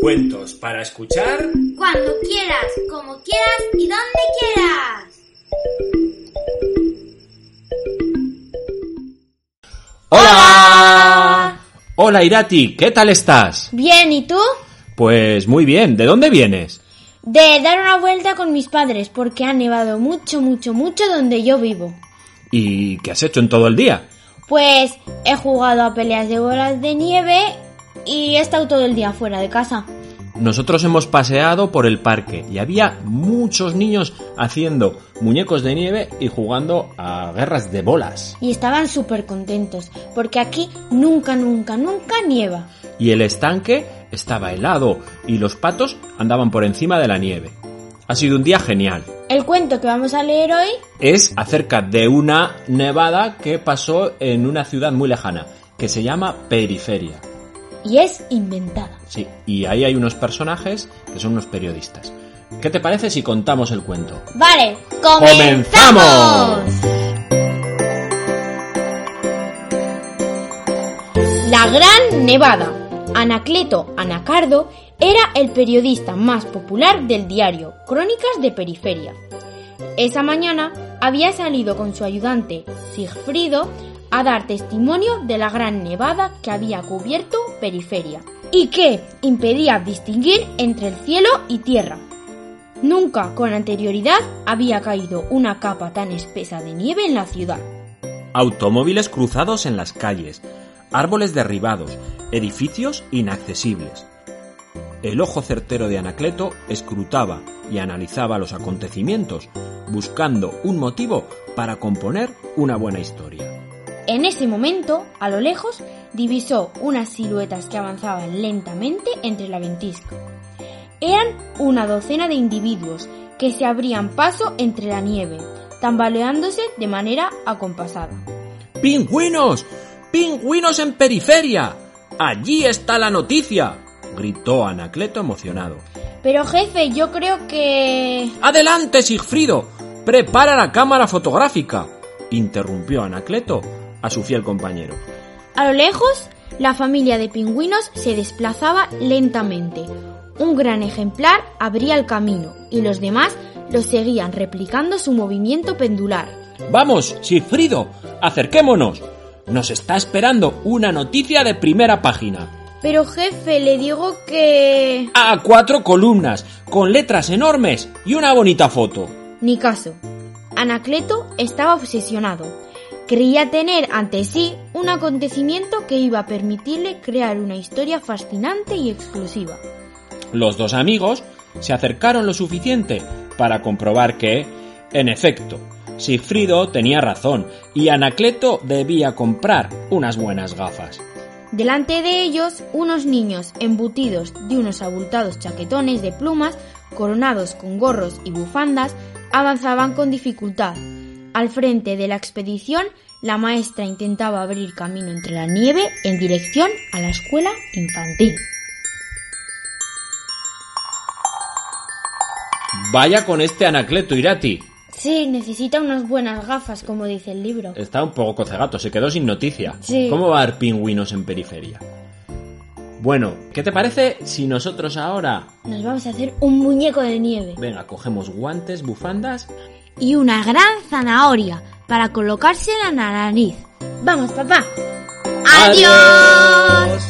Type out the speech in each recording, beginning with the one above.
Cuentos para escuchar Cuando quieras, como quieras y donde quieras. ¡Hola! Hola Irati, ¿qué tal estás? Bien, ¿y tú? Pues muy bien, ¿de dónde vienes? De dar una vuelta con mis padres porque ha nevado mucho, mucho, mucho donde yo vivo. ¿Y qué has hecho en todo el día? Pues he jugado a peleas de bolas de nieve y he estado todo el día fuera de casa. Nosotros hemos paseado por el parque y había muchos niños haciendo muñecos de nieve y jugando a guerras de bolas. Y estaban súper contentos porque aquí nunca, nunca, nunca nieva. Y el estanque estaba helado y los patos andaban por encima de la nieve. Ha sido un día genial. El cuento que vamos a leer hoy Es acerca de una nevada que pasó en una ciudad muy lejana, que se llama Periferia. Y es inventada. Sí, y ahí hay unos personajes que son unos periodistas. ¿Qué te parece si contamos el cuento? Vale, ¡Comenzamos! La Gran Nevada. Anacleto Anacardo era el periodista más popular del diario Crónicas de Periferia. Esa mañana había salido con su ayudante Sigfrido a dar testimonio de la gran nevada que había cubierto Periferia y que impedía distinguir entre el cielo y tierra. Nunca con anterioridad había caído una capa tan espesa de nieve en la ciudad. Automóviles cruzados en las calles, árboles derribados, edificios inaccesibles. El ojo certero de Anacleto escrutaba y analizaba los acontecimientos, buscando un motivo para componer una buena historia. En ese momento, a lo lejos, divisó unas siluetas que avanzaban lentamente entre la ventisca. Eran una docena de individuos que se abrían paso entre la nieve, tambaleándose de manera acompasada. ¡Pingüinos! ¡Pingüinos en periferia! ¡Allí está la noticia! gritó Anacleto emocionado. Pero jefe, yo creo que... ¡Adelante, Sigfrido! ¡Prepara la cámara fotográfica! interrumpió Anacleto a su fiel compañero. A lo lejos, la familia de pingüinos se desplazaba lentamente. Un gran ejemplar abría el camino y los demás lo seguían replicando su movimiento pendular. Vamos, Sigfrido, acerquémonos. Nos está esperando una noticia de primera página. Pero jefe, le digo que... A cuatro columnas, con letras enormes y una bonita foto. Ni caso. Anacleto estaba obsesionado. Creía tener ante sí un acontecimiento que iba a permitirle crear una historia fascinante y exclusiva. Los dos amigos se acercaron lo suficiente para comprobar que, en efecto, Sigfrido tenía razón y Anacleto debía comprar unas buenas gafas. Delante de ellos, unos niños embutidos de unos abultados chaquetones de plumas, coronados con gorros y bufandas, avanzaban con dificultad. Al frente de la expedición, la maestra intentaba abrir camino entre la nieve en dirección a la escuela infantil. Vaya con este Anacleto Irati. Sí, necesita unas buenas gafas, como dice el libro. Está un poco cocegato, se quedó sin noticia. Sí. ¿Cómo va a haber pingüinos en periferia? Bueno, ¿qué te parece si nosotros ahora, Nos vamos a hacer un muñeco de nieve. venga, cogemos guantes, bufandas Y una gran zanahoria para colocársela en la nariz. Vamos, papá. ¡Adiós!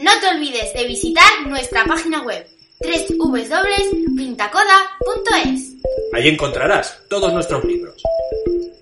No te olvides de visitar nuestra página web www.pintacoda.es. Ahí encontrarás todos nuestros libros.